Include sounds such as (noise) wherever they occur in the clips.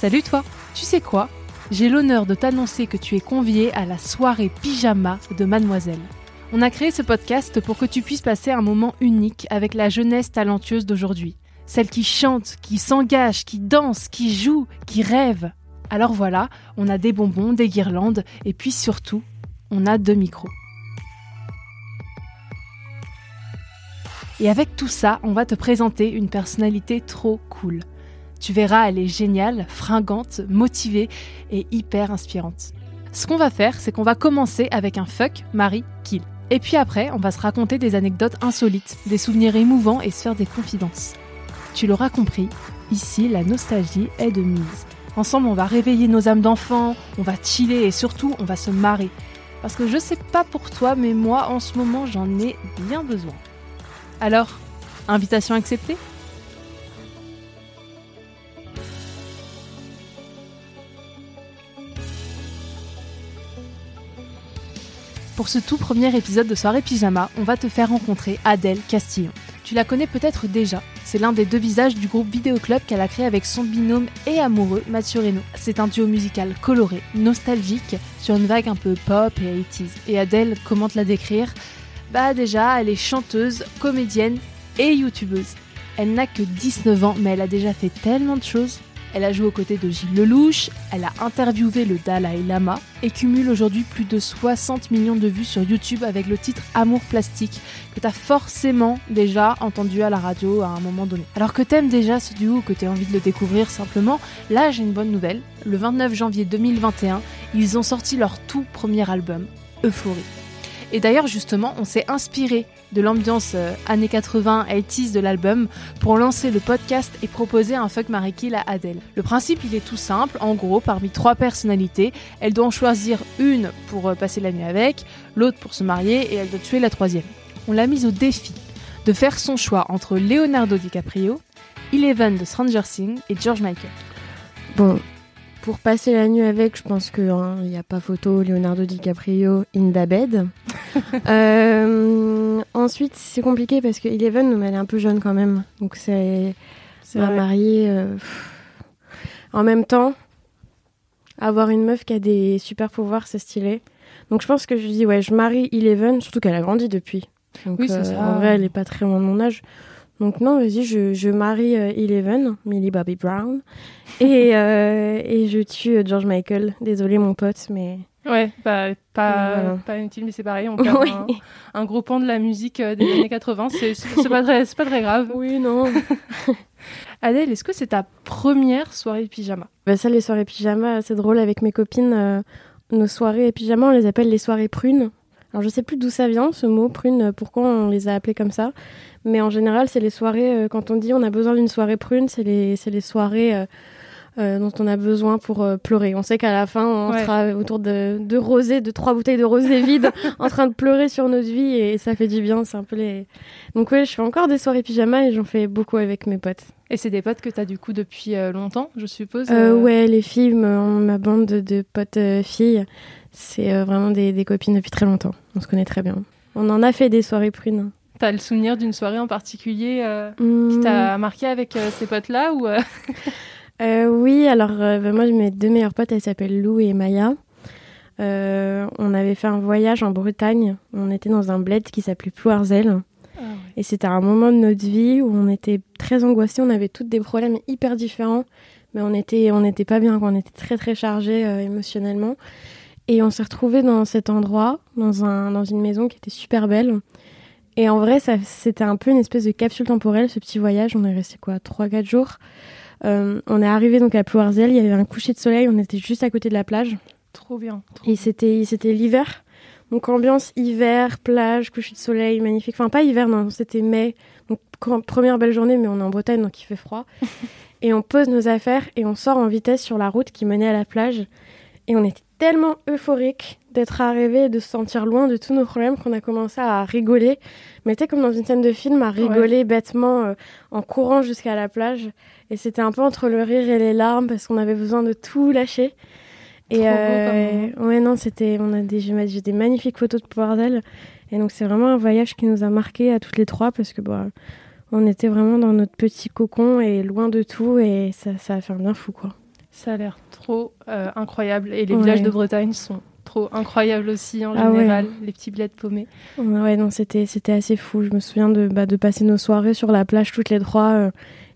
Salut toi Tu sais quoi? J'ai l'honneur de t'annoncer que tu es convié à la soirée pyjama de Mademoiselle. On a créé ce podcast pour que tu puisses passer un moment unique avec la jeunesse talentueuse d'aujourd'hui. Celle qui chante, qui s'engage, qui danse, qui joue, qui rêve. Alors voilà, on a des bonbons, des guirlandes et puis surtout, on a deux micros. Et avec tout ça, on va te présenter une personnalité trop cool. Tu verras, elle est géniale, fringante, motivée et hyper inspirante. Ce qu'on va faire, c'est qu'on va commencer avec un fuck, Marie, kill. Et puis après, on va se raconter des anecdotes insolites, des souvenirs émouvants et se faire des confidences. Tu l'auras compris, ici, la nostalgie est de mise. Ensemble, on va réveiller nos âmes d'enfants, on va chiller et surtout, on va se marrer. Parce que je sais pas pour toi, mais moi, en ce moment, j'en ai bien besoin. Alors, invitation acceptée? Pour ce tout premier épisode de Soirée Pyjama, on va te faire rencontrer Adèle Castillon. Tu la connais peut-être déjà. C'est l'un des deux visages du groupe Vidéoclub qu'elle a créé avec son binôme et amoureux Mathieu Reynaud. C'est un duo musical coloré, nostalgique, sur une vague un peu pop et 80s. Et Adèle, comment te la décrire? Bah déjà, elle est chanteuse, comédienne et youtubeuse. Elle n'a que 19 ans, mais elle a déjà fait tellement de choses. Elle a joué aux côtés de Gilles Lelouch, elle a interviewé le Dalai Lama et cumule aujourd'hui plus de 60 millions de vues sur YouTube avec le titre Amour plastique que t'as forcément déjà entendu à la radio à un moment donné. Alors que t'aimes déjà ce duo, que t'as envie de le découvrir simplement, là j'ai une bonne nouvelle. Le 29 janvier 2021, ils ont sorti leur tout premier album, Euphorie. Et d'ailleurs, justement, on s'est inspiré de l'ambiance euh, années 80, 80s de l'album pour lancer le podcast et proposer un fuck Marie à Adèle. Le principe, il est tout simple. En gros, parmi trois personnalités, elle doit en choisir une pour euh, passer la nuit avec, l'autre pour se marier et elle doit tuer la troisième. On l'a mise au défi de faire son choix entre Leonardo DiCaprio, Eleven de Stranger Things et George Michael. Bon, pour passer la nuit avec, je pense qu'il n'y a pas photo Leonardo DiCaprio in the bed. (laughs) Euh, ensuite, c'est compliqué parce que Eleven, elle est un peu jeune quand même. Donc, c'est vrai. mariée. euh. En même temps, avoir une meuf qui a des super pouvoirs, c'est stylé. Donc, je pense que je dis, ouais, je marie Eleven, surtout qu'elle a grandi depuis. Donc, Oui, euh, ça. En vrai, elle est pas très loin de mon âge. Donc, non, vas-y, je, je marie euh, Eleven, Millie Bobby Brown. et, euh, et je tue euh, George Michael. Désolé, mon pote, mais. Ouais, bah, pas, Voilà. pas inutile, mais c'est pareil. On perd (laughs) Oui. un, un gros pan de la musique des années 80. C'est c'est pas, très- c'est pas très grave. Oui, non. (laughs) Adèle, est-ce que c'est ta première soirée pyjama? Bah ça, les soirées pyjama, c'est drôle avec mes copines. euh, nos soirées pyjama, on les appelle les soirées prunes. Alors je sais plus d'où ça vient, ce mot prune, pourquoi on les a appelées comme ça. Mais en général, c'est les soirées, euh, quand on dit on a besoin d'une soirée prune, c'est les, les soirées euh, euh, dont on a besoin pour euh, pleurer. On sait qu'à la fin, on Ouais. sera autour de, de rosé, de trois bouteilles de rosé vides, (laughs) en train de pleurer sur notre vie et ça fait du bien. C'est un peu les. Donc ouais, je fais encore des soirées pyjama et j'en fais beaucoup avec mes potes. Et c'est des potes que t'as du coup depuis euh, longtemps, je suppose ouais, les filles, ma bande de, de potes filles, c'est vraiment des, des copines depuis très longtemps. On se connaît très bien. On en a fait des soirées prunes. T'as le souvenir d'une soirée en particulier euh, qui t'a marqué avec euh, ces potes-là ou euh, (laughs) oui, alors bah, moi, mes deux meilleures potes, elles s'appellent Lou et Maya. On avait fait un voyage en Bretagne. On était dans un bled qui s'appelait Plouarzel. Et c'était un moment de notre vie où on était très angoissés. On avait toutes des problèmes hyper différents. Mais on était, on n'était pas bien. On était très, très chargés émotionnellement. Et on s'est retrouvés dans cet endroit, dans, un, dans une maison qui était super belle. Et en vrai, c'était un peu une espèce de capsule temporelle, ce petit voyage. On est resté quoi, 3-4 jours. Euh, on est arrivé donc à Plouarzel, il y avait un coucher de soleil, on était juste à côté de la plage. Trop bien. et c'était l'hiver. Donc ambiance hiver, plage, coucher de soleil, magnifique. Enfin pas hiver non, c'était mai. Donc première belle journée, mais on est en Bretagne donc il fait froid. (laughs) et on pose nos affaires et on sort en vitesse sur la route qui menait à la plage. Et on était tellement euphorique d'être arrivé et de se sentir loin de tous nos problèmes qu'on a commencé à rigoler. Mais tu comme dans une scène de film, à rigoler bêtement euh, en courant jusqu'à la plage. Et c'était un peu entre le rire et les larmes parce qu'on avait besoin de tout lâcher. Et euh, ouais, non, c'était, on a des, j'ai des magnifiques photos de Bordel. Et donc c'est vraiment un voyage qui nous a marqué à toutes les trois parce que bah, on était vraiment dans notre petit cocon et loin de tout et ça, ça a fait un bien fou quoi. Ça a l'air trop euh, incroyable et les villages de Bretagne sont trop incroyables aussi en ah général, les petits bleds paumés. Ouais, non, c'était c'était assez fou. Je me souviens de, bah, de passer nos soirées sur la plage toutes les trois. Euh,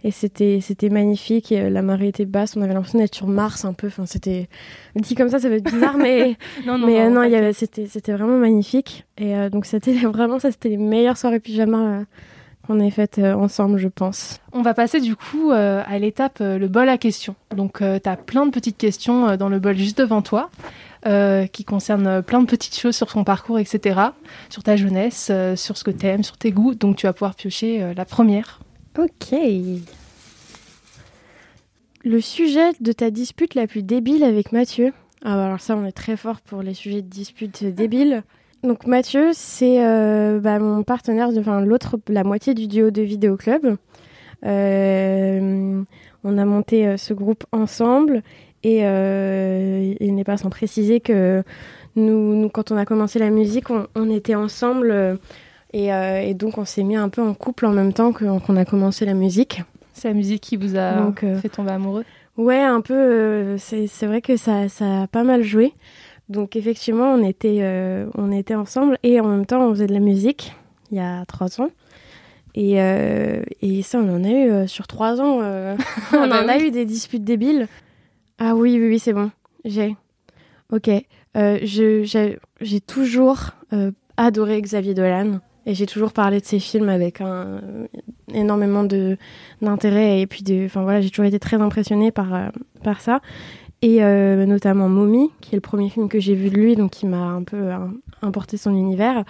et c'était c'était magnifique et, euh, la marée était basse. On avait l'impression d'être sur Mars un peu. Enfin c'était dit comme ça ça va être bizarre mais (laughs) non non, mais euh, non, il y avait c'était c'était vraiment magnifique. Et euh, donc c'était (laughs) vraiment ça c'était les meilleures soirées pyjama qu'on ait faites ensemble je pense. On va passer du coup à l'étape le bol à questions. Donc tu as plein de petites questions dans le bol juste devant toi qui concernent plein de petites choses sur ton parcours, etc., sur ta jeunesse, sur ce que tu aimes, sur tes goûts. Donc tu vas pouvoir piocher la première. Ok. Le sujet de ta dispute la plus débile avec Mathieu. Ah bah alors ça, on est très fort pour les sujets de dispute débiles. (laughs) Donc Mathieu, c'est euh, bah, mon partenaire, enfin l'autre, la moitié du duo de Vidéo Club. Euh, on a monté euh, ce groupe ensemble et il n'est pas sans préciser que nous, quand on a commencé la musique, on était ensemble euh, et, donc, on s'est mis un peu en couple en même temps qu'on a commencé la musique. C'est la musique qui vous a euh, fait tomber amoureux Ouais, un peu. Euh, c'est vrai que ça, ça a pas mal joué. Donc, effectivement, on était, on était ensemble et en même temps, on faisait de la musique il y a trois ans. Et, et ça, on en a eu sur trois ans. (laughs) on en a eu des disputes débiles. Ah oui, oui, oui, c'est bon. J'ai. Ok. J'ai toujours adoré Xavier Dolan. Et j'ai toujours parlé de ces films avec un, énormément de d'intérêt et puis de, enfin voilà, j'ai toujours été très impressionnée par euh, par ça et euh, notamment Mommy, qui est le premier film que j'ai vu de lui, donc qui m'a un peu euh, importé son univers.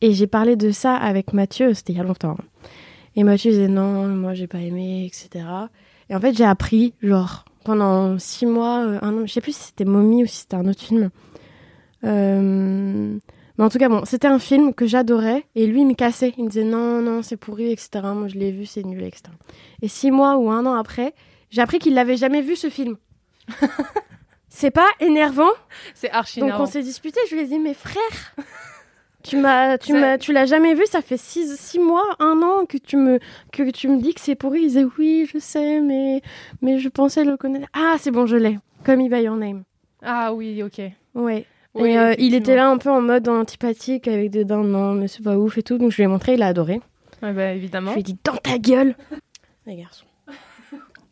Et j'ai parlé de ça avec Mathieu, c'était il y a longtemps. Et Mathieu disait non, moi j'ai pas aimé, etc. Et en fait j'ai appris, genre pendant six mois, un an, je sais plus si c'était Mommy ou si c'était un autre film. Euh, mais en tout cas, bon, c'était un film que j'adorais et lui, il me cassait. Il me disait non, non, c'est pourri, etc. Moi, je l'ai vu, c'est nul, etc. Et six mois ou un an après, j'ai appris qu'il l'avait jamais vu ce film. (laughs) c'est pas énervant C'est archi Donc on s'est disputé. Je lui ai dit, mais frère, tu m'as, tu m'as, tu l'as jamais vu. Ça fait six, six mois, un an que tu me, que tu me dis que c'est pourri. Il disait oui, je sais, mais, mais je pensais le connaître. Ah, c'est bon, je l'ai. Comme by Your Name. Ah oui, ok. Ouais et euh, il était là un peu en mode antipathique avec des dents, non, mais c'est pas ouf et tout. Donc je lui ai montré, il a adoré. Ouais, bah évidemment. Je lui ai dit, dans ta gueule Les garçons.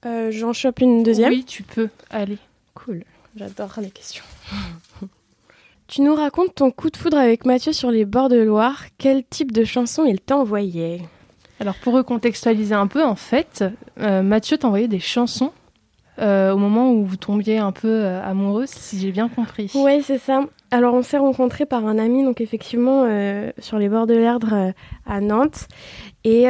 Euh, J'en chope une deuxième Oui, tu peux. Allez. Cool. J'adore les questions. (laughs) tu nous racontes ton coup de foudre avec Mathieu sur les bords de Loire. Quel type de chanson il t'a envoyé Alors pour recontextualiser un peu, en fait, euh, Mathieu t'a envoyé des chansons euh, au moment où vous tombiez un peu euh, amoureuse, si j'ai bien compris. Oui, c'est ça. Alors, on s'est rencontrés par un ami, donc effectivement, sur les bords de l'Erdre à Nantes. Et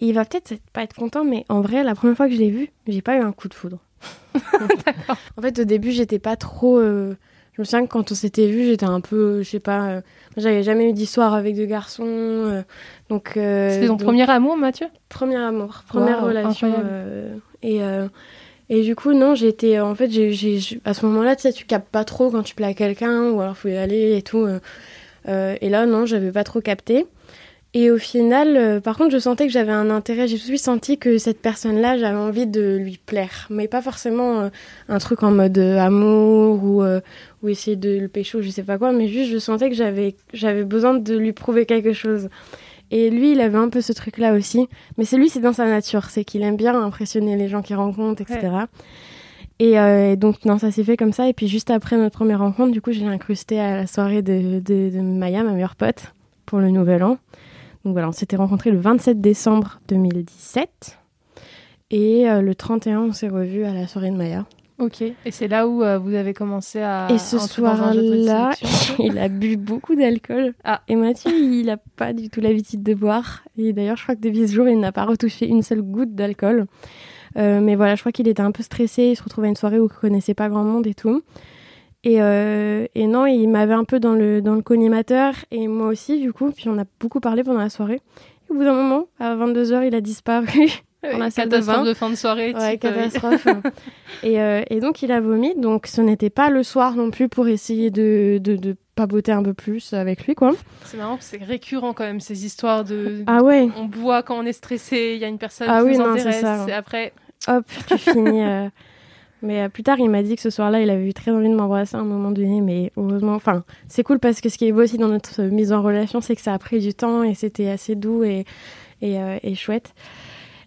il va peut-être pas être content, mais en vrai, la première fois que je l'ai vu, j'ai pas eu un coup de foudre. (laughs) en fait, au début, j'étais pas trop. Je me souviens que quand on s'était vu, j'étais un peu, je sais pas, j'avais jamais eu d'histoire avec deux garçons, donc. C'était ton premier amour, Mathieu? Premier amour, première relation. Et, euh, et du coup, non, j'étais. En fait, j'ai, à ce moment-là, tu sais, tu captes pas trop quand tu plais à quelqu'un, ou alors faut y aller et tout. Euh, euh, et là, non, j'avais pas trop capté. Et au final, par contre, je sentais que j'avais un intérêt. J'ai tout de suite senti que cette personne-là, j'avais envie de lui plaire. Mais pas forcément un truc en mode amour ou, ou essayer de le pécho, je sais pas quoi. Mais juste, je sentais que j'avais, j'avais besoin de lui prouver quelque chose. Et lui, il avait un peu ce truc-là aussi. Mais c'est lui, c'est dans sa nature. C'est qu'il aime bien impressionner les gens qu'il rencontre, etc. Euh, et, donc, non, ça s'est fait comme ça. Et puis, juste après notre première rencontre, du coup, j'ai incrusté à la soirée de, de, Maya, ma meilleure pote. pour le Nouvel An. Donc voilà, on s'était rencontrés le 27 décembre 2017. Et le 31, on s'est revus à la soirée de Maya. Ok, et c'est là où vous avez commencé à. Et ce soir-là, (laughs) il a bu beaucoup d'alcool. Ah. Et Mathieu, il n'a pas du tout l'habitude de boire. Et d'ailleurs, je crois que depuis ce jour, il n'a pas retouché une seule goutte d'alcool. Euh, mais voilà, je crois qu'il était un peu stressé. Il se retrouvait à une soirée où il connaissait pas grand monde et tout. Et, euh, et non, il m'avait un peu dans le, dans le collimateur et moi aussi, du coup. Puis on a beaucoup parlé pendant la soirée. Et au bout d'un moment, à 22h, il a disparu. (laughs) dans la salle de, bain. de fin de soirée. Ouais, euh, catastrophe. (laughs) et, euh, et, donc il a vomi. Donc ce n'était pas le soir non plus pour essayer de, de, de papoter un peu plus avec lui, quoi. C'est marrant, c'est récurrent quand même ces histoires de. Ah ouais. On boit quand on est stressé. Il y a une personne ah qui oui, nous non, intéresse. Ça, et après. Hop, tu finis. Euh... (laughs) Mais euh, plus tard, il m'a dit que ce soir-là, il avait eu très envie de m'embrasser à un moment donné. Mais heureusement, enfin, c'est cool parce que ce qui est beau aussi dans notre mise en relation, c'est que ça a pris du temps et c'était assez doux et, et, euh, et chouette.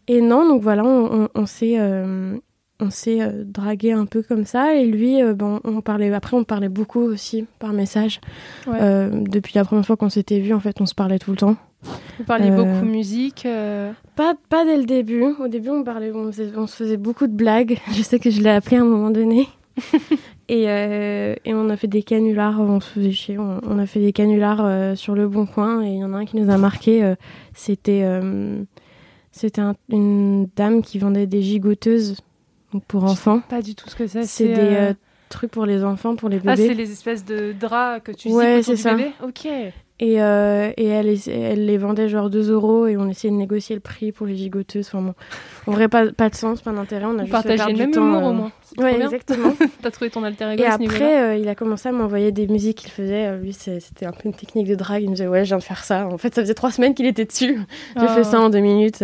Et non, donc voilà, on, on, on s'est euh, on s'est euh, dragué un peu comme ça. Et lui, euh, bon, on parlait. Après, on parlait beaucoup aussi par message. Ouais. Euh, depuis la première fois qu'on s'était vu, en fait, on se parlait tout le temps. Vous parliez Euh, beaucoup musique. euh, Pas, pas dès le début. Au début, on parlait, on, faisait- on se faisait beaucoup de blagues. (laughs) Je sais que je l'ai appelé à un moment donné. (laughs) et, euh, et on a fait des canulars. On se faisait chier. On, on a fait des canulars euh, sur le bon coin. Et il y en a un qui nous a marqué. euh, C'était, euh, c'était un- une dame qui vendait des gigoteuses donc pour enfants. Pas du tout ce que c'est. C'est des euh, euh, trucs pour les enfants, pour les Ah, c'est bébés. les espèces de draps que tu Ouais, zippes autour c'est ça. bébé? Ok. Et, euh, et elle, les vendait genre 2 euros et on essayait de négocier le prix pour les gigoteuses. Enfin bon, en vrai, pas, pas de sens, pas d'intérêt. On a Vous juste perdre le même humour euh, au moins. Ouais, bien. exactement. (laughs) T'as trouvé ton alter ego et après, euh, il a commencé à m'envoyer des musiques qu'il faisait. Lui, c'était un peu une technique de drague. Il me disait, ouais, je viens de faire ça. En fait, ça faisait trois semaines qu'il était dessus. (laughs) J'ai Ah, fait ça en deux minutes.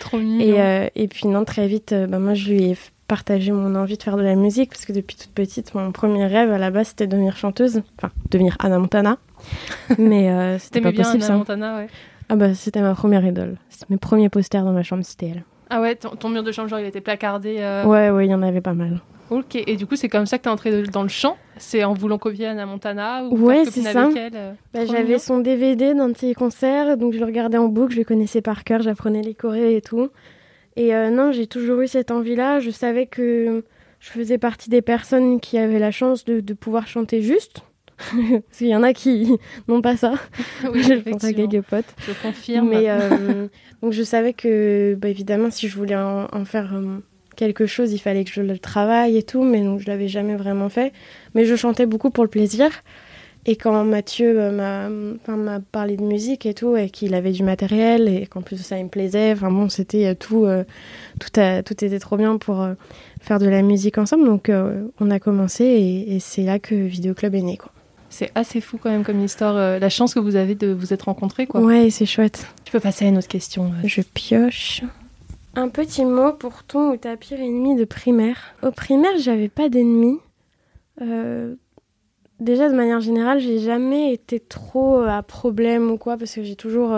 Trop mignon. Et, et puis non, très vite, bah, moi, je lui ai partagé mon envie de faire de la musique parce que depuis toute petite, mon premier rêve à la base, c'était de devenir chanteuse. Enfin, devenir Anna Montana. (laughs) Mais euh, c'était pas bien possible, Anna ça. Montana, ouais. Ah bah, c'était ma première idole. C'était mes premiers posters dans ma chambre, c'était elle. Ah ouais, ton, ton mur de chambre, genre, il était placardé. euh, Ouais, ouais, il y en avait pas mal. Ok, et du coup, c'est comme ça que t'es entré de- dans le chant C'est en voulant copier Anna Montana ou Ouais, c'est ça. euh, Bah, J'avais son DVD d'un de ses concerts, donc je le regardais en boucle, je le connaissais par cœur, j'apprenais les chorés et tout. Et euh, non, j'ai toujours eu cette envie-là. Je savais que je faisais partie des personnes qui avaient la chance de, de pouvoir chanter juste. (laughs) Parce qu'il y en a qui (laughs) n'ont pas ça. Oui, (laughs) je pense à quelques potes. Je confirme. Mais euh, donc je savais que, bah, évidemment, si je voulais en, en faire euh, quelque chose, il fallait que je le travaille et tout, mais donc je l'avais jamais vraiment fait. Mais je chantais beaucoup pour le plaisir. Et quand Mathieu euh, m'a parlé de musique et tout, et qu'il avait du matériel, et qu'en plus ça, il me plaisait, enfin bon, c'était tout, euh, tout, a- tout était trop bien pour euh, faire de la musique ensemble. Donc on a commencé, et, et c'est là que Vidéo Club est né. Quoi. C'est assez fou quand même comme histoire. euh, la chance que vous avez de vous être rencontrés, quoi. Ouais, c'est chouette. Tu peux passer à une autre question. euh. Je pioche. Un petit mot pour ton ou ta pire ennemie de primaire. Au primaire, j'avais pas d'ennemis. Euh, déjà, de manière générale, j'ai jamais été trop à problème ou quoi, parce que j'ai toujours.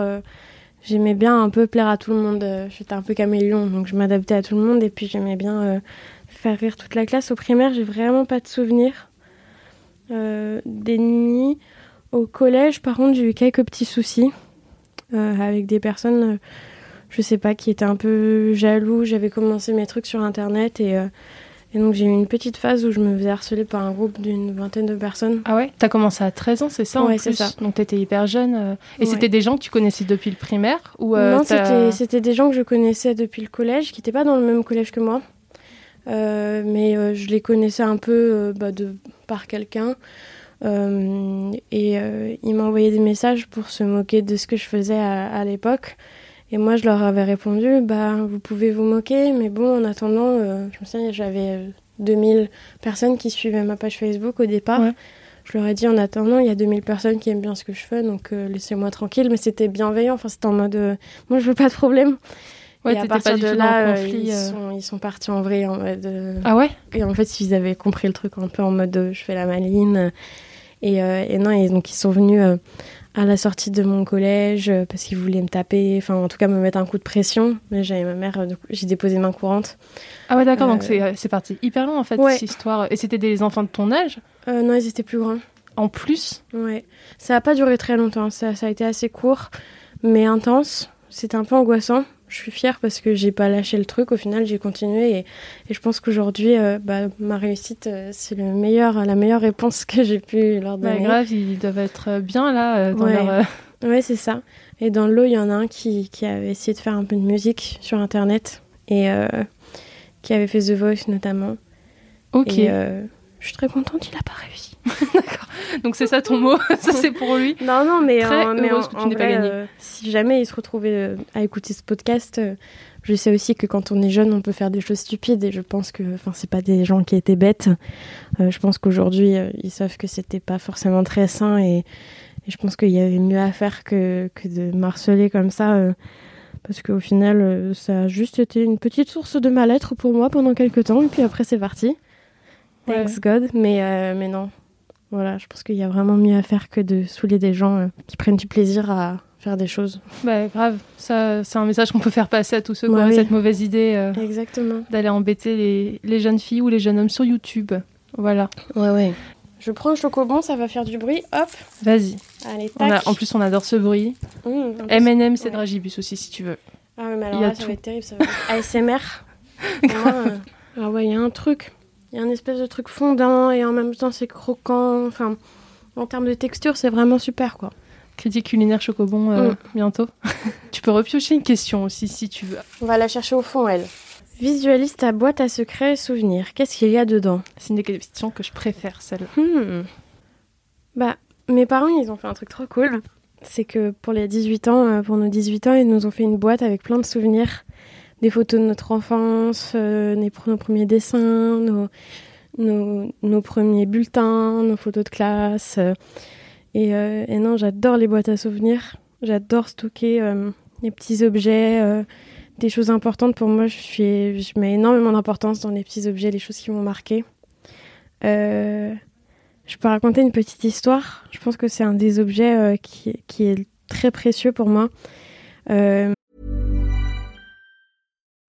J'aimais bien un peu plaire à tout le monde. J'étais un peu caméléon, donc je m'adaptais à tout le monde. Et puis j'aimais bien faire rire toute la classe. Au primaire, j'ai vraiment pas de souvenirs d'ennemis. Au collège, par contre, j'ai eu quelques petits soucis euh, avec des personnes, euh, je sais pas, qui étaient un peu jaloux. J'avais commencé mes trucs sur Internet et, euh, et donc j'ai eu une petite phase où je me faisais harceler par un groupe d'une vingtaine de personnes. Ah ouais T'as commencé à 13 ans, c'est ça Ouais, c'est ça. Donc t'étais hyper jeune. euh. Et Ouais. c'était des gens que tu connaissais depuis le primaire ou euh, non, c'était des gens que je connaissais depuis le collège, qui n'étaient pas dans le même collège que moi. Euh, mais euh, je les connaissais un peu euh, bah, de, par quelqu'un. Euh, et euh, ils m'envoyaient des messages pour se moquer de ce que je faisais à, à l'époque. Et moi, je leur avais répondu, bah, vous pouvez vous moquer, mais bon, en attendant, euh, je me souviens, j'avais euh, 2000 personnes qui suivaient ma page Facebook au départ. Ouais. Je leur ai dit, en attendant, il y a 2000 personnes qui aiment bien ce que je fais, donc laissez-moi tranquille. Mais c'était bienveillant, enfin, c'était en mode, moi, je veux pas de problème. Ouais, et à partir pas de là, euh, conflit. ils, euh. sont, ils sont partis en vrai, en mode... euh, Ah ouais? et en fait, ils avaient compris le truc un peu en mode je fais la maline. Et, et non, et donc ils sont venus à la sortie de mon collège parce qu'ils voulaient me taper, enfin en tout cas me mettre un coup de pression. Mais j'avais ma mère, j'ai déposé main courante. Ah ouais, d'accord, donc Euh, c'est c'est parti hyper loin en fait, ouais. cette histoire. Et c'était des enfants de ton âge? Euh, non, ils étaient plus grands. en plus? Ouais. Ça n'a pas duré très longtemps. Ça, ça a été assez court, mais intense. C'était un peu angoissant. Je suis fière parce que j'ai pas lâché le truc. Au final, j'ai continué et, et, je pense qu'aujourd'hui, euh, bah, ma réussite, euh, c'est le meilleur, la meilleure réponse que j'ai pu leur donner. Bah, grave, ils doivent être bien là euh, dans ouais. leur. (laughs) Ouais, c'est ça. Et dans le lot, il y en a un qui, qui, avait essayé de faire un peu de musique sur Internet et qui avait fait The Voice notamment. Ok. Et, je suis très contente, il n'a pas réussi. (laughs) D'accord. Donc c'est ça ton mot, (laughs) ça c'est pour lui. Non, non, mais, Très en, mais en, que tu en pas gagné. euh, si jamais il se retrouvait euh, à écouter ce podcast, euh, je sais aussi que quand on est jeune, on peut faire des choses stupides et je pense que, enfin, c'est pas des gens qui étaient bêtes. Je pense qu'aujourd'hui, ils savent que c'était pas forcément très sain et, et je pense qu'il y avait mieux à faire que, que de marceler comme ça. parce qu'au final, ça a juste été une petite source de mal-être pour moi pendant quelques temps et puis après, c'est parti. Thanks God. Mais, euh, mais non. Voilà, je pense qu'il y a vraiment mieux à faire que de saouler des gens euh, qui prennent du plaisir à faire des choses. Bah grave, ça c'est un message qu'on peut faire passer à tous ceux qui Bah ont oui. cette mauvaise idée euh, Exactement. d'aller embêter les, les jeunes filles ou les jeunes hommes sur YouTube. Voilà, Ouais, ouais. Je prends un chocobon, ça va faire du bruit. Hop, vas-y. allez, On tac. a- en plus on adore ce bruit. Mmh, M&M c'est ouais. Dragibus aussi si tu veux. Ah mais alors là, ça tout. va être terrible. Ça va être ASMR. (laughs) Moi, Ah ouais, il y a un truc. Il y a un espèce de truc fondant et en même temps, c'est croquant. Enfin, en termes de texture, c'est vraiment super, quoi. Critique culinaire Chocobon euh, Mm. bientôt. (laughs) tu peux repiocher une question aussi si tu veux. On va la chercher au fond, elle. Visualise ta boîte à secrets et souvenirs. Qu'est-ce qu'il y a dedans? C'est une des questions que je préfère celle. Hmm. Bah, mes parents, ils ont fait un truc trop cool. C'est que pour les 18 ans, euh, pour nos 18 ans, ils nous ont fait une boîte avec plein de souvenirs. Des photos de notre enfance, euh, nos premiers dessins, nos, premiers bulletins, nos photos de classe. euh. et, euh, et non, j'adore les boîtes à souvenirs. J'adore stocker des petits objets, des choses importantes. Pour moi, je, mets énormément d'importance dans les petits objets, les choses qui m'ont marqué. Je peux raconter une petite histoire. Je pense que c'est un des objets qui, est très précieux pour moi.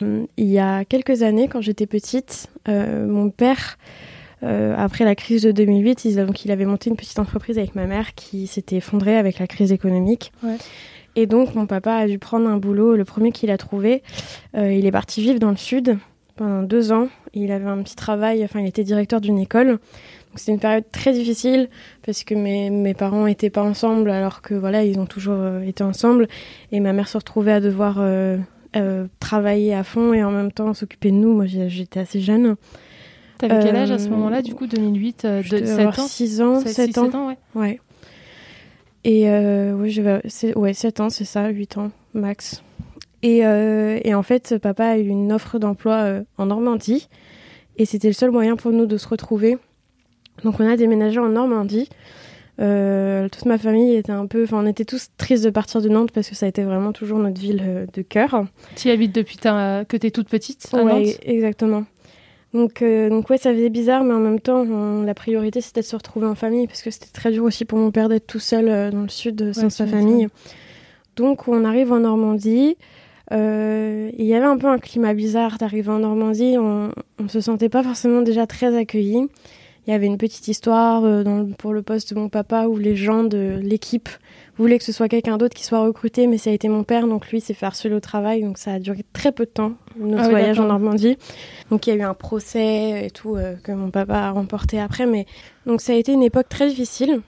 Il y a quelques années, quand j'étais petite, euh, mon père, euh, après la crise de 2008, il, donc, il avait monté une petite entreprise avec ma mère qui s'était effondrée avec la crise économique. Ouais. Et donc, mon papa a dû prendre un boulot, le premier qu'il a trouvé. Euh, il est parti vivre dans le sud pendant deux ans. Il avait un petit travail, enfin, il était directeur d'une école. Donc, c'était une période très difficile parce que mes, mes parents n'étaient pas ensemble alors que voilà, ils ont toujours été ensemble. Et ma mère se retrouvait à devoir euh, travailler à fond et en même temps s'occuper de nous. Moi, j'étais assez jeune. T'avais quel âge à Euh, ce moment-là du coup 2008 euh, de devais 7 avoir ans 6 ans, 7, 7 ans. 7 ans ouais. Ouais. Et euh, ouais, je vais- ouais, 7 ans, c'est ça, 8 ans max. Et, euh, et en fait, papa a eu une offre d'emploi euh, en Normandie. Et c'était le seul moyen pour nous de se retrouver. Donc on a déménagé en Normandie. Euh, toute ma famille était un peu... Enfin, on était tous tristes de partir de Nantes parce que ça a été vraiment toujours notre ville euh, de cœur. Tu y habites depuis ta- que t'es toute petite à Ouais, Nantes exactement. Donc, euh, donc ouais, ça faisait bizarre, mais en même temps, on- la priorité c'était de se retrouver en famille parce que c'était très dur aussi pour mon père d'être tout seul euh, dans le sud sans sa famille. Donc on arrive en Normandie. Il y avait un peu un climat bizarre d'arriver en Normandie. On, on se sentait pas forcément déjà très accueillis. Il y avait une petite histoire euh, dans le- pour le poste de mon papa où les gens de l'équipe voulaient que ce soit quelqu'un d'autre qui soit recruté, mais ça a été mon père, donc lui s'est fait harceler au travail, donc ça a duré très peu de temps, notre Ah oui, voyage en. Normandie. Donc il y a eu un procès et tout euh, que mon papa a remporté après, mais donc ça a été une époque très difficile.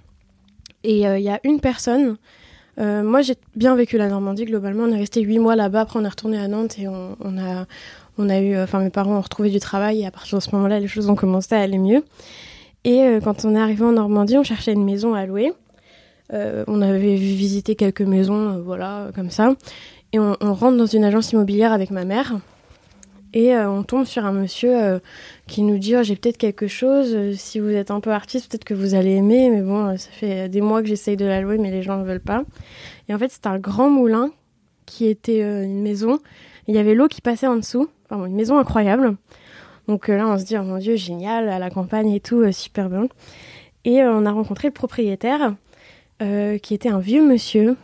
Et euh, il y a une personne, euh, moi j'ai bien vécu la Normandie globalement, on est resté huit mois là-bas, après on est retourné à Nantes et on, on a, on a eu, enfin mes parents ont retrouvé du travail et à partir de ce moment-là les choses ont commencé à aller mieux. Et euh, quand on est arrivé en Normandie, on cherchait une maison à louer. Euh, on avait visité quelques maisons, euh, voilà, comme ça. Et on, rentre dans une agence immobilière avec ma mère. Et on tombe sur un monsieur qui nous dit oh, j'ai peut-être quelque chose. si vous êtes un peu artiste, peut-être que vous allez aimer. Mais bon, ça fait des mois que j'essaye de la louer, mais les gens ne veulent pas. Et en fait, c'est un grand moulin qui était une maison. Il y avait l'eau qui passait en dessous. Enfin, une maison incroyable. Donc là, on se dit, oh mon Dieu, génial, à la campagne et tout, super bien. Et on a rencontré le propriétaire, qui était un vieux monsieur,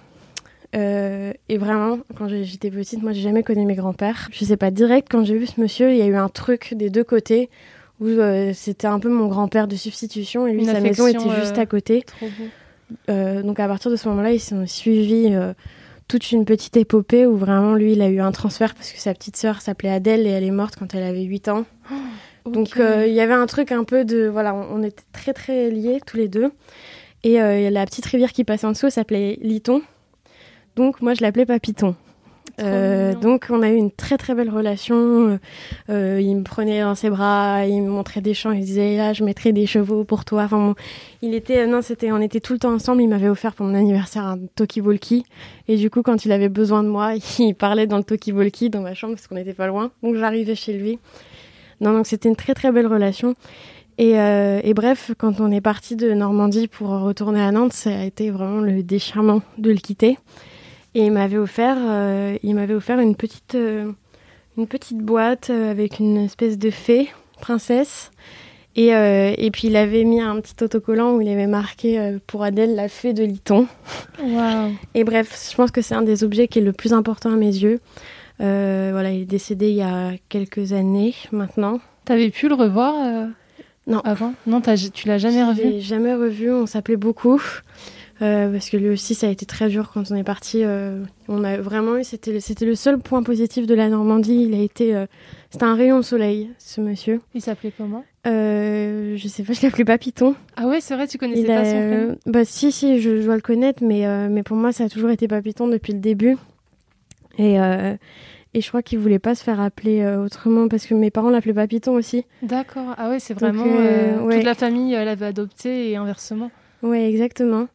euh, et vraiment, quand j'étais petite, moi, j'ai jamais connu mes grands-pères. Je sais pas, direct, quand j'ai vu ce monsieur, il y a eu un truc des deux côtés où euh, c'était un peu mon grand-père de substitution et lui, sa maison était juste à euh, côté. donc à partir de ce moment-là, ils sont suivis toute une petite épopée où vraiment, lui, il a eu un transfert parce que sa petite sœur s'appelait Adèle et elle est morte quand elle avait 8 ans. Donc il y avait un truc un peu de... Voilà, on, était très très liés tous les deux. Et la petite rivière qui passait en dessous s'appelait Liton. Donc moi je l'appelais Papiton. Euh, donc on a eu une très très belle relation. Euh, il me prenait dans ses bras, il me montrait des champs, il disait là je mettrai des chevaux pour toi. Enfin il était non c'était on était tout le temps ensemble. Il m'avait offert pour mon anniversaire un talkie-walkie et du coup quand il avait besoin de moi, (laughs) il parlait dans le talkie-walkie dans ma chambre parce qu'on n'était pas loin. Donc j'arrivais chez lui. Non donc c'était une très très belle relation. Et, euh, et, bref, quand on est parti de Normandie pour retourner à Nantes, ça a été vraiment le déchirement de le quitter. Et il m'avait offert, euh, il m'avait offert une petite, euh, une petite boîte euh, avec une espèce de fée, princesse. Et, et puis il avait mis un petit autocollant où il avait marqué pour Adèle la fée de Liton. Wow. Et bref, je pense que c'est un des objets qui est le plus important à mes yeux. voilà, il est décédé il y a quelques années maintenant. T'avais pu le revoir Non. Avant? Non, tu l'as jamais revu? Jamais revu. On s'appelait beaucoup. Euh, parce que lui aussi ça a été très dur quand on est parti. Euh, on a vraiment eu c'était le seul point positif de la Normandie. Il a été euh, c'était un rayon de soleil ce monsieur. Il s'appelait comment? Je sais pas, je l'appelais pas Python. Ah ouais c'est vrai tu connaissais pas son prénom? Bah si si je, dois le connaître mais mais pour moi ça a toujours été Papyton depuis le début et et je crois qu'il voulait pas se faire appeler autrement parce que mes parents l'appelaient Papyton aussi. D'accord. Ah ouais, c'est vraiment toute la famille l'avait adopté et inversement. Ouais, exactement.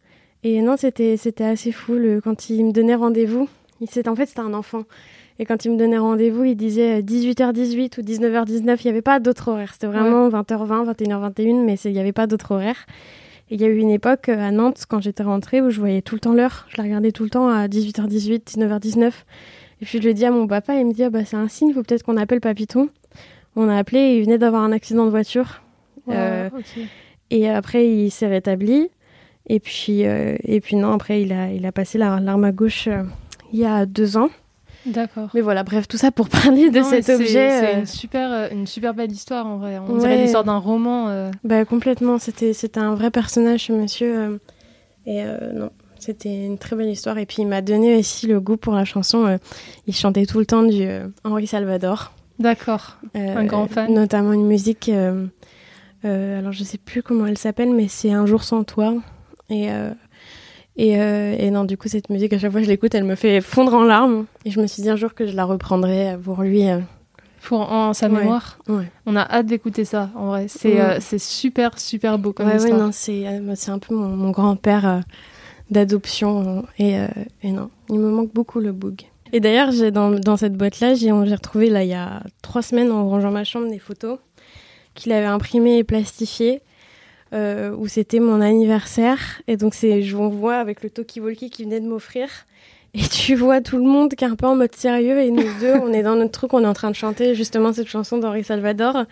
Et non, c'était c'était assez fou. quand il me donnait rendez-vous, il, en fait, c'était un enfant. Et quand il me donnait rendez-vous, il disait 18h18 ou 19h19. Il n'y avait pas d'autre horaire. C'était vraiment 20h20, 21h21, mais il n'y avait pas d'autre horaire. Et il y a eu une époque euh, à Nantes, quand j'étais rentrée, où je voyais tout le temps l'heure. Je la regardais tout le temps à 18h18, 19h19. Et puis je le dis à mon papa, il me dit ah bah, c'est un signe, il faut peut-être qu'on appelle Papiton. On a appelé, il venait d'avoir un accident de voiture. Euh, et après, il s'est rétabli. Et puis, euh, et puis non, après, il a, il a passé l'arme à gauche euh, il y a deux ans. D'accord. Mais voilà, bref, tout ça pour parler de cet objet. C'est euh, une super, une super belle histoire en vrai. On dirait l'histoire d'un roman. Bah, complètement. C'était, c'était un vrai personnage, ce monsieur. et non, c'était une très belle histoire. Et puis, il m'a donné aussi le goût pour la chanson. il chantait tout le temps du Henri Salvador. D'accord. un grand fan. Notamment une musique. alors, je sais plus comment elle s'appelle, mais c'est Un jour sans toi. Et, euh, et, euh, et, non, du coup, cette musique, à chaque fois que je l'écoute, elle me fait fondre en larmes. Et je me suis dit un jour que je la reprendrai pour lui. Euh. Pour, en sa mémoire. On a hâte d'écouter ça, en vrai. C'est super, super beau comme histoire. non, c'est un peu mon, mon grand-père d'adoption. Et, et, non, il me manque beaucoup le boug. Et d'ailleurs, dans, dans cette boîte-là, j'ai retrouvé, là, il y a trois semaines, en rangeant ma chambre, des photos qu'il avait imprimées et plastifiées euh, où c'était mon anniversaire. Et donc, c'est, je vous vois avec le Toki Walkie qui venait de m'offrir. Et tu vois tout le monde qui est un peu en mode sérieux. Et nous deux, on est dans notre truc, on est en train de chanter justement cette chanson d'Henri Salvador.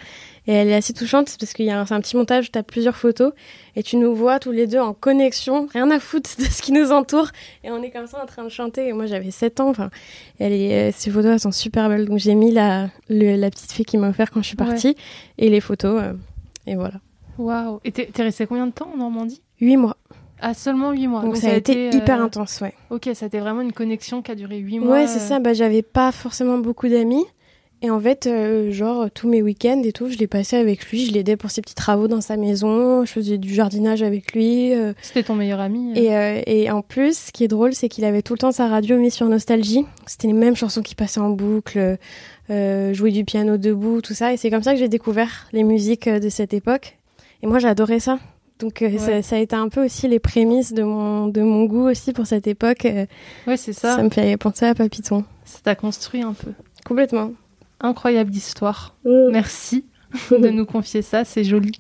Et elle est assez touchante parce qu'il y a un, un petit montage tu as plusieurs photos. Et tu nous vois tous les deux en connexion, rien à foutre de ce qui nous entoure. Et on est comme ça en train de chanter. Et moi, j'avais 7 ans. Enfin, elle est, ces photos, elles sont super belles. Donc, j'ai mis la, la petite fille qui m'a offert quand je suis partie. Et les photos. Euh, et voilà. Waouh Et t'es resté combien de temps en Normandie? Huit mois. Ah, seulement huit mois. Donc, ça, a été, hyper euh, intense, ouais. Ok, ça a été vraiment une connexion qui a duré huit mois. Ouais, c'est ça. Bah, j'avais pas forcément beaucoup d'amis. Et en fait, euh, genre, tous mes week-ends et tout, je les passais avec lui. Je l'aidais pour ses petits travaux dans sa maison. Je faisais du jardinage avec lui. Euh. C'était ton meilleur ami et, et, en plus, ce qui est drôle, c'est qu'il avait tout le temps sa radio mise sur Nostalgie. C'était les mêmes chansons qui passaient en boucle. jouer du piano debout, tout ça. Et c'est comme ça que j'ai découvert les musiques de cette époque. Et moi, j'adorais ça. Donc euh, ça, a été un peu aussi les prémices de mon, de mon goût aussi pour cette époque. Euh. ouais, c'est ça. Ça me fait penser à Papiton. Ça t'a construit un peu. Complètement. incroyable histoire. Mm. Merci (laughs) de nous confier ça, c'est joli.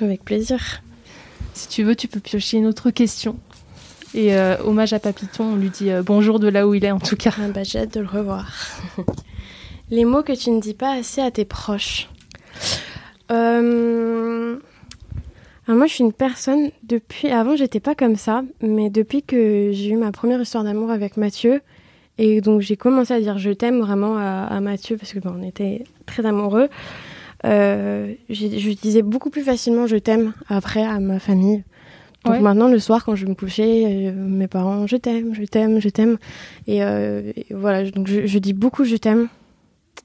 Avec plaisir. Si tu veux, tu peux piocher une autre question. Et euh, hommage à Papiton, on lui dit euh, bonjour de là où il est en tout cas. Ah bah, j'ai hâte de le revoir. (laughs) Les mots que tu ne dis pas assez à tes proches. Euh... moi, je suis une personne depuis. Avant, j'étais pas comme ça, mais depuis que j'ai eu ma première histoire d'amour avec Mathieu, et donc j'ai commencé à dire je t'aime vraiment à, Mathieu parce que on était très amoureux. Euh, je disais beaucoup plus facilement je t'aime après à ma famille. Donc maintenant, le soir, quand je me couchais, euh, mes parents, je t'aime, je t'aime, je t'aime. Et, euh, voilà, donc je, dis beaucoup je t'aime.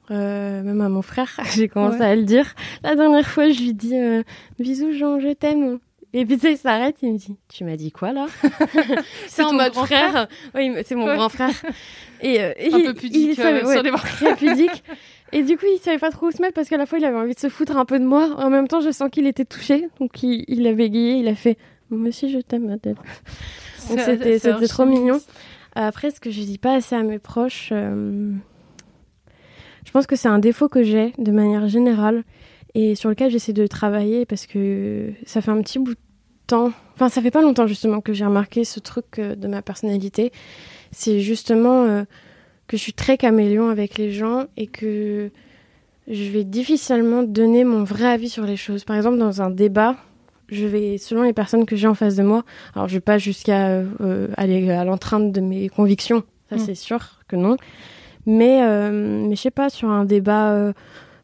Même à mon frère, (laughs) j'ai commencé à le dire. La dernière fois, je lui dis bisous Jean, je t'aime. Et puis il s'arrête, il me dit Tu m'as dit quoi là (laughs) C'est en mode frère. Oui, c'est mon grand frère. (laughs) Et, un peu pudique il, savait, sur les très pudique. Et du coup, il savait pas trop où se mettre parce qu'à la fois, il avait envie de se foutre un peu de moi. En même temps, je sens qu'il était touché. Donc, il, il a bégayé, il a fait Monsieur, je t'aime, Adèle. Donc, c'était trop mignon. Après, ce que je dis pas assez à mes proches, euh, je pense que c'est un défaut que j'ai de manière générale et sur lequel j'essaie de travailler parce que ça fait un petit bout de temps. Enfin, ça fait pas longtemps justement que j'ai remarqué ce truc euh, de ma personnalité. C'est justement. Euh, que je suis très caméléon avec les gens et que je vais difficilement donner mon vrai avis sur les choses. Par exemple, dans un débat, je vais, selon les personnes que j'ai en face de moi, alors je vais pas jusqu'à euh, aller à l'entrainte de mes convictions, ça mm. c'est sûr que non, mais, euh, mais je sais pas, sur un débat euh,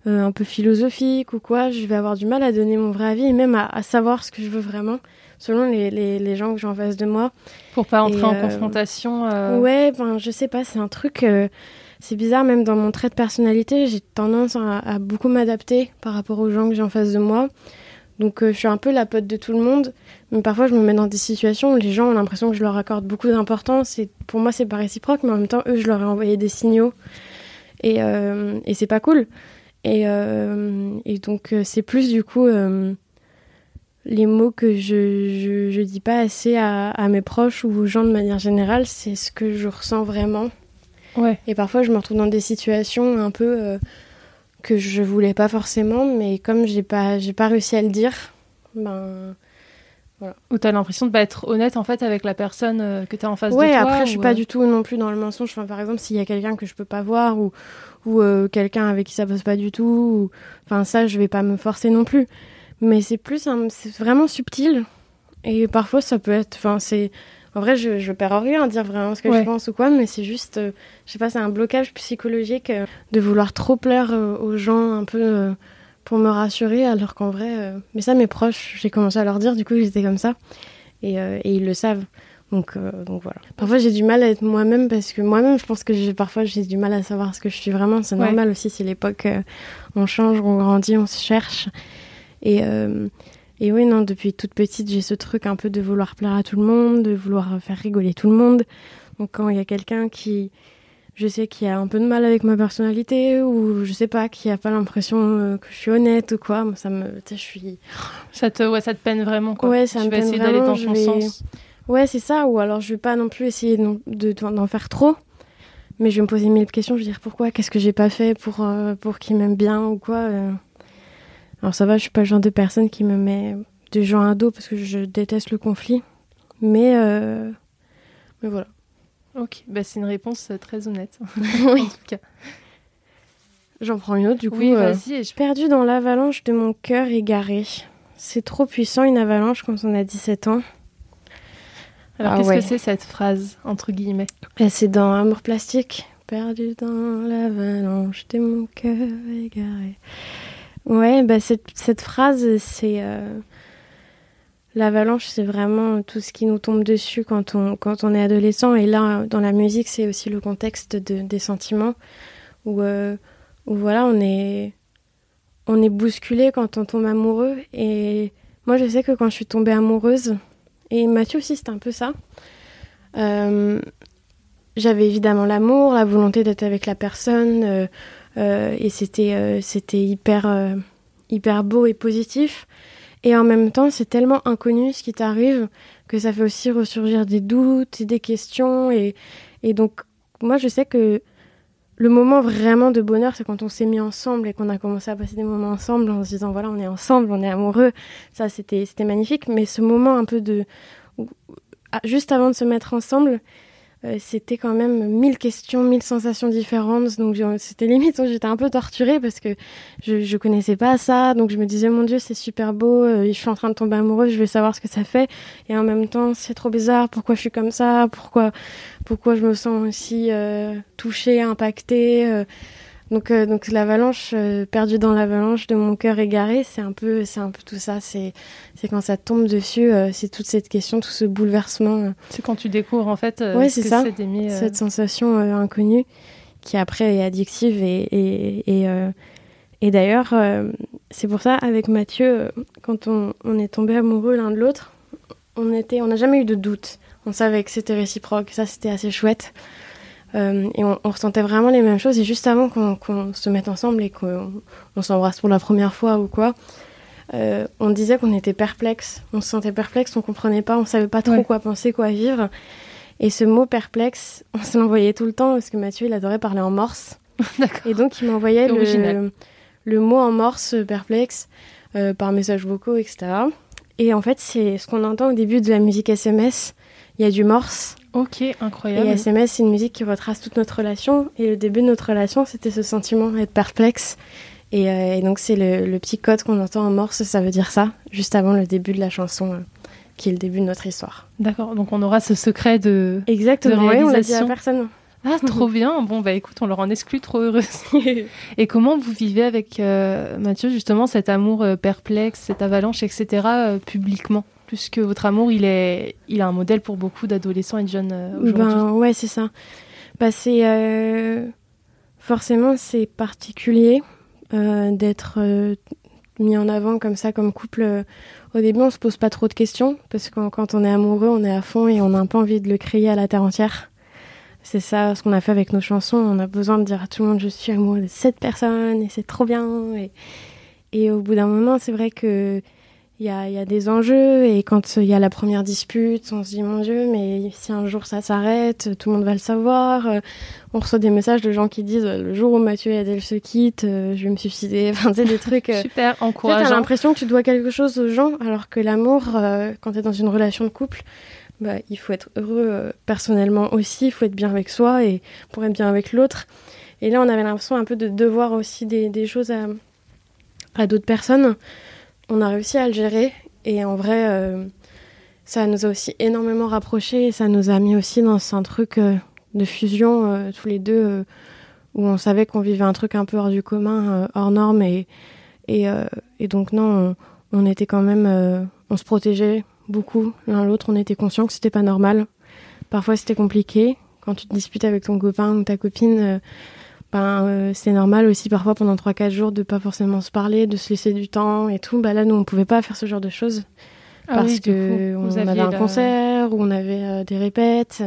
un peu philosophique ou quoi, je vais avoir du mal à donner mon vrai avis et même à savoir ce que je veux vraiment selon les, les, gens que j'ai en face de moi. Pour pas entrer en euh, confrontation euh... Ouais, ben, je sais pas, c'est un truc. Euh, c'est bizarre, même dans mon trait de personnalité, j'ai tendance à, beaucoup m'adapter par rapport aux gens que j'ai en face de moi. Donc euh, je suis un peu la pote de tout le monde, mais parfois je me mets dans des situations où les gens ont l'impression que je leur accorde beaucoup d'importance et pour moi c'est pas réciproque, mais en même temps eux je leur ai envoyé des signaux et, et c'est pas cool. Et, et donc c'est plus du coup les mots que je, je, dis pas assez à, mes proches ou aux gens de manière générale, c'est ce que je ressens vraiment. Ouais. Et parfois, je me retrouve dans des situations un peu euh, que je voulais pas forcément, mais comme j'ai pas, j'ai pas réussi à le dire, ben. Voilà. Ou t'as l'impression de pas être honnête en fait avec la personne euh, que t'as en face de toi. Ouais, après je suis pas euh, du tout non plus dans le mensonge. Enfin, par exemple, s'il y a quelqu'un que je peux pas voir ou, ou quelqu'un avec qui ça passe pas du tout, ou... enfin ça je vais pas me forcer non plus mais c'est plus c'est vraiment subtil et parfois ça peut être enfin c'est en vrai je je perds rien à dire vraiment ce que je pense ou quoi mais c'est juste euh, je sais pas c'est un blocage psychologique euh, de vouloir trop plaire euh, aux gens un peu pour me rassurer alors qu'en vrai mais ça mes proches j'ai commencé à leur dire du coup j'étais comme ça et, et, ils le savent donc, donc voilà. Parfois j'ai du mal à être moi-même parce que moi-même je pense que parfois j'ai du mal à savoir ce que je suis vraiment. C'est normal aussi, c'est l'époque, on change, on grandit, on se cherche. Et, et oui, non, depuis toute petite, j'ai ce truc un peu de vouloir plaire à tout le monde, de vouloir faire rigoler tout le monde. Donc quand il y a quelqu'un qui, je sais, qui a un peu de mal avec ma personnalité ou je sais pas, qui a pas l'impression euh, que je suis honnête ou quoi, ça me, je suis. Ça te, ouais, ça te peine vraiment quoi. Ouais, ça tu me vas essayer d'aller dans ton sens. Ouais, c'est ça. Ou alors je vais pas non plus essayer d'en faire trop, mais je vais me poser mille questions. Je vais dire pourquoi, qu'est-ce que j'ai pas fait pour euh, pour qu'il m'aime bien ou quoi. Alors ça va, je suis pas le genre de personne qui me met de gens à dos parce que je déteste le conflit. Mais, euh, mais voilà. Ok, bah, c'est une réponse euh, très honnête. (laughs) oui. en tout cas. J'en prends une autre du coup. Oui, euh, vas-y. Je... Perdu dans l'avalanche de mon cœur égaré. C'est trop puissant une avalanche quand on a 17 ans. Alors ah qu'est-ce que c'est cette phrase, entre guillemets? Bah, C'est dans Amour plastique. Perdu dans l'avalanche de mon cœur égaré. Ouais, bah cette, cette phrase, c'est euh, l'avalanche, c'est vraiment tout ce qui nous tombe dessus quand on, quand on est adolescent. Et là, dans la musique, c'est aussi le contexte de, des sentiments où, euh, où voilà, on est, on est bousculé quand on tombe amoureux. Et moi, je sais que quand je suis tombée amoureuse, et Mathieu aussi, c'est un peu ça. Euh, j'avais évidemment l'amour, la volonté d'être avec la personne, et c'était euh, c'était hyper euh, hyper beau et positif. Et en même temps, c'est tellement inconnu ce qui t'arrive que ça fait aussi ressurgir des doutes et des questions. Et, et donc, moi, je sais que le moment vraiment de bonheur, c'est quand on s'est mis ensemble et qu'on a commencé à passer des moments ensemble en se disant voilà, on est ensemble, on est amoureux. Ça, c'était magnifique. Mais ce moment un peu de juste avant de se mettre ensemble, euh, c'était quand même mille questions, mille sensations différentes. Donc c'était limite, (laughs) j'étais un peu torturée parce que je, je connaissais pas ça. Donc je me disais, mon Dieu, c'est super beau, euh, je suis en train de tomber amoureuse, je vais savoir ce que ça fait. Et en même temps, c'est trop bizarre, pourquoi je suis comme ça, pourquoi, pourquoi je me sens aussi euh, touchée, impactée. Donc, euh, donc l'avalanche, euh, perdue dans l'avalanche de mon cœur égaré, c'est un peu, c'est un peu tout ça. C'est, c'est quand ça tombe dessus, euh, c'est toute cette question, tout ce bouleversement. C'est quand tu découvres en fait. ouais, c'est ça. Cette sensation inconnue qui après est addictive et et et, et d'ailleurs, c'est pour ça avec Mathieu, quand on, on est tombé amoureux l'un de l'autre, on était, on n'a jamais eu de doute. On savait que c'était réciproque. Ça, c'était assez chouette. Euh, et on, ressentait vraiment les mêmes choses. Et juste avant qu'on se mette ensemble et qu'on s'embrasse pour la première fois ou quoi, euh, on disait qu'on était perplexe. On se sentait perplexe, on comprenait pas, on savait pas trop quoi penser, quoi vivre. Et ce mot perplexe, on se l'envoyait tout le temps parce que Mathieu, il adorait parler en morse. (laughs) et donc, il m'envoyait le, le, mot en morse perplexe euh, par messages vocaux, etc. Et en fait, c'est ce qu'on entend au début de la musique SMS. Il y a du morse. Ok, incroyable. Et SMS, c'est une musique qui retrace toute notre relation. Et le début de notre relation, c'était ce sentiment d'être perplexe. Et, euh, donc, c'est le, petit code qu'on entend en morse, ça veut dire ça, juste avant le début de la chanson, euh, qui est le début de notre histoire. D'accord, donc on aura ce secret de, Exactement, de réalisation. on l'a dit à personne. Ah, (laughs) trop bien. Bon, bah écoute, on le rend exclu, trop heureuse. (laughs) et comment vous vivez avec euh, Mathieu, justement, cet amour perplexe, cette avalanche, etc., publiquement? Puisque votre amour, il est, il a un modèle pour beaucoup d'adolescents et de jeunes euh, aujourd'hui. Ben ouais, c'est ça. Bah, c'est euh, forcément c'est particulier euh, d'être mis en avant comme ça, comme couple. Au début, on se pose pas trop de questions parce que quand on est amoureux, on est à fond et on a un peu envie de le crier à la terre entière. C'est ça ce qu'on a fait avec nos chansons. On a besoin de dire à tout le monde je suis amoureux de cette personne et c'est trop bien. Et, et au bout d'un moment, c'est vrai que il y a, y a, des enjeux et quand il y a la première dispute, on se dit mon Dieu, mais si un jour ça s'arrête, tout le monde va le savoir. Euh, on reçoit des messages de gens qui disent le jour où Mathieu et Adèle se quittent, euh, je vais me suicider. (laughs) Enfin, c'est des trucs euh, super encourageants. As l'impression que tu dois quelque chose aux gens, alors que l'amour, quand tu es dans une relation de couple, bah, il faut être heureux personnellement aussi, il faut être bien avec soi et pour être bien avec l'autre. Et là, on avait l'impression un peu de devoir aussi des, choses à, d'autres personnes on a réussi à le gérer et en vrai, euh, ça nous a aussi énormément rapprochés et ça nous a mis aussi dans un truc euh, de fusion euh, tous les deux où on savait qu'on vivait un truc un peu hors du commun, hors norme et, et, donc non, on, était quand même, on se protégeait beaucoup l'un l'autre, on était conscient que c'était pas normal. Parfois c'était compliqué quand tu te disputes avec ton copain ou ta copine ben, euh, c'est normal aussi parfois pendant 3-4 jours de pas forcément se parler, de se laisser du temps et tout. Bah là, nous, on pouvait pas faire ce genre de choses ah parce que on avait un concert ou on avait euh, des répètes.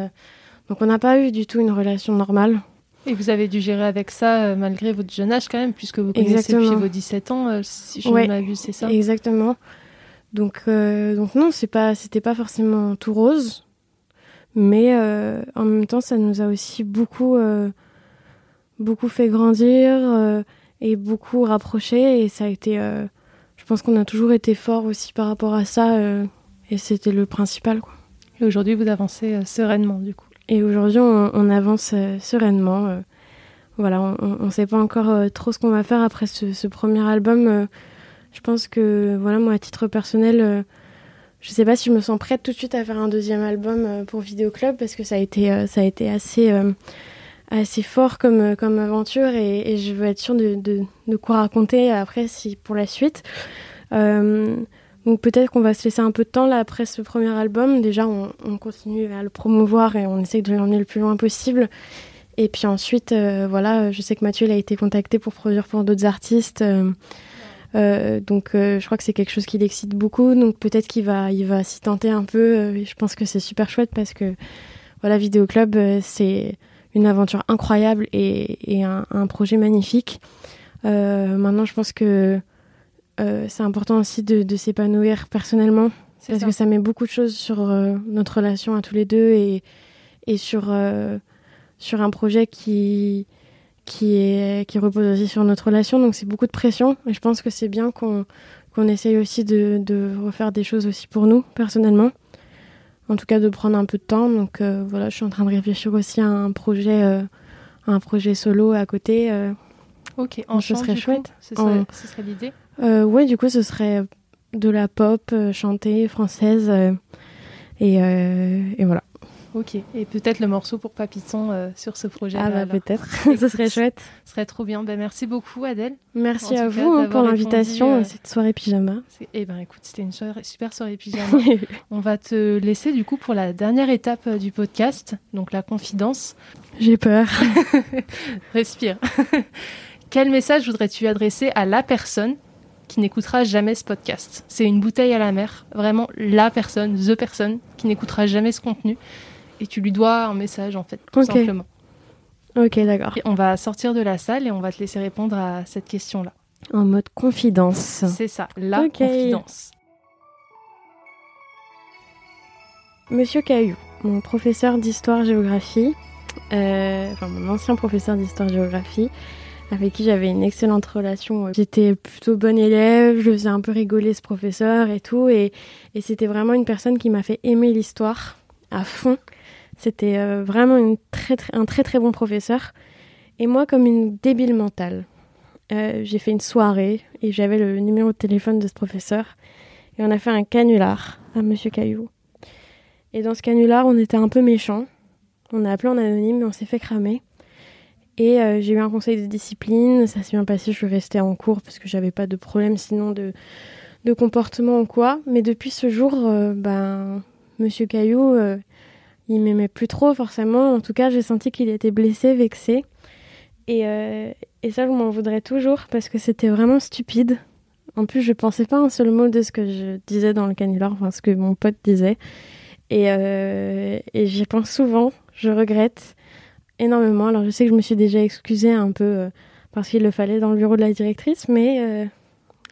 Donc on n'a pas eu du tout une relation normale. Et vous avez dû gérer avec ça euh, malgré votre jeune âge quand même, puisque vous connaissez depuis vos 17 ans, si je ne m'abuse, c'est ça? Exactement. Donc, donc non, c'est pas, c'était pas forcément tout rose, mais en même temps, ça nous a aussi beaucoup beaucoup fait grandir euh, et beaucoup rapproché. Et ça a été. Euh, je pense qu'on a toujours été fort aussi par rapport à ça. Euh, et c'était le principal. Quoi. Et aujourd'hui, vous avancez sereinement, du coup. Et aujourd'hui, on, avance sereinement. voilà, on ne sait pas encore trop ce qu'on va faire après ce, premier album. Je pense que, voilà, moi, à titre personnel, je sais pas si je me sens prête tout de suite à faire un deuxième album pour Vidéo Club parce que ça a été, ça a été assez assez fort comme, comme aventure et, je veux être sûre de, de, de, quoi raconter après si, pour la suite. Euh, donc peut-être qu'on va se laisser un peu de temps là après ce premier album. Déjà, on, on continue à le promouvoir et on essaie de l'emmener le plus loin possible. Et puis ensuite, euh, voilà, je sais que Mathieu a été contacté pour produire pour d'autres artistes. Euh, euh donc je crois que c'est quelque chose qui l'excite beaucoup. Donc peut-être qu'il va, il va s'y tenter un peu. je pense que c'est super chouette parce que voilà, Vidéo Club, c'est une aventure incroyable et, un, projet magnifique. Euh, maintenant, je pense que euh, c'est important aussi de, s'épanouir personnellement parce que ça met beaucoup de choses sur euh, notre relation à tous les deux et, et sur, sur un projet qui, qui, est, qui repose aussi sur notre relation. Donc c'est beaucoup de pression. Et je pense que c'est bien qu'on essaye aussi de, de, refaire des choses aussi pour nous, personnellement. En tout cas, de prendre un peu de temps. Donc voilà, je suis en train de réfléchir aussi à un projet, un projet solo à côté. ok, en ce serait chouette. ce serait, l'idée Oui, du coup, ce serait de la pop chantée française. et, et voilà. Ok, et peut-être le morceau pour Papiton euh, sur ce projet. Ah bah peut-être, (laughs) ce serait chouette. Ce serait trop bien. Ben, merci beaucoup Adèle. Merci à vous hein, pour l'invitation à euh, cette soirée pyjama. Eh ben écoute, c'était une super soirée pyjama. (laughs) On va te laisser du coup pour la dernière étape euh, du podcast, donc la confidence. J'ai peur. (laughs) Respire. Quel message voudrais-tu adresser à la personne qui n'écoutera jamais ce podcast? C'est une bouteille à la mer, vraiment la personne, the personne qui n'écoutera jamais ce contenu et tu lui dois un message en fait, tout simplement. Ok, d'accord. On va sortir de la salle et on va te laisser répondre à cette question-là. En mode confidence. C'est ça, la confidence. Monsieur Caillou, mon professeur d'histoire-géographie, euh, enfin mon ancien professeur d'histoire-géographie, avec qui j'avais une excellente relation. J'étais plutôt bonne élève, je faisais un peu rigoler ce professeur et tout, et, et c'était vraiment une personne qui m'a fait aimer l'histoire à fond. C'était euh, vraiment un très très bon professeur. Et moi, comme une débile mentale, euh, j'ai fait une soirée et j'avais le numéro de téléphone de ce professeur. Et on a fait un canular à Monsieur Caillou. Et dans ce canular, on était un peu méchants. On a appelé en anonyme, mais on s'est fait cramer. Et euh, j'ai eu un conseil de discipline. Ça s'est bien passé. Je suis restée en cours parce que j'avais pas de problème sinon de, comportement ou quoi. Mais depuis ce jour, ben, Monsieur Caillou, il m'aimait plus trop forcément. En tout cas, j'ai senti qu'il était blessé, vexé. Et, euh, et ça, je m'en voudrais toujours parce que c'était vraiment stupide. En plus, je pensais pas un seul mot de ce que je disais dans le canular, enfin ce que mon pote disait. Et, euh, et j'y pense souvent. Je regrette énormément. Alors, je sais que je me suis déjà excusée un peu euh, parce qu'il le fallait dans le bureau de la directrice, mais,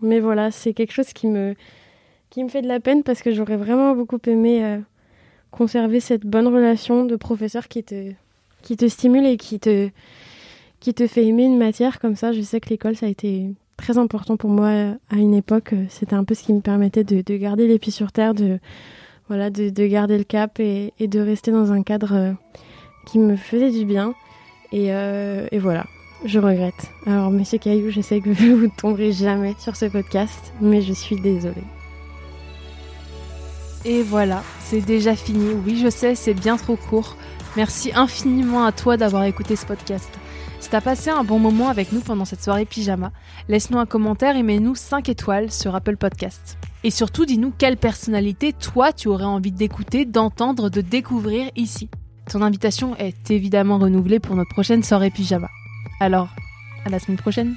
mais voilà, c'est quelque chose qui me, qui me fait de la peine parce que j'aurais vraiment beaucoup aimé conserver cette bonne relation de professeur qui te, stimule et qui te, fait aimer une matière comme ça. Je sais que l'école, ça a été très important pour moi à une époque. C'était un peu ce qui me permettait de, de garder les pieds sur terre, de, voilà, de, de garder le cap et, de rester dans un cadre euh, qui me faisait du bien. Et, euh, et voilà, je regrette. Alors, monsieur Caillou, je sais que (laughs) vous ne tomberez jamais sur ce podcast, mais je suis désolée. Et voilà, c'est déjà fini. Oui, je sais, c'est bien trop court. Merci infiniment à toi d'avoir écouté ce podcast. Si t'as passé un bon moment avec nous pendant cette soirée pyjama, laisse-nous un commentaire et mets-nous 5 étoiles sur Apple Podcast. Et surtout, dis-nous quelle personnalité toi tu aurais envie d'écouter, d'entendre, de découvrir ici. Ton invitation est évidemment renouvelée pour notre prochaine soirée pyjama. Alors, à la semaine prochaine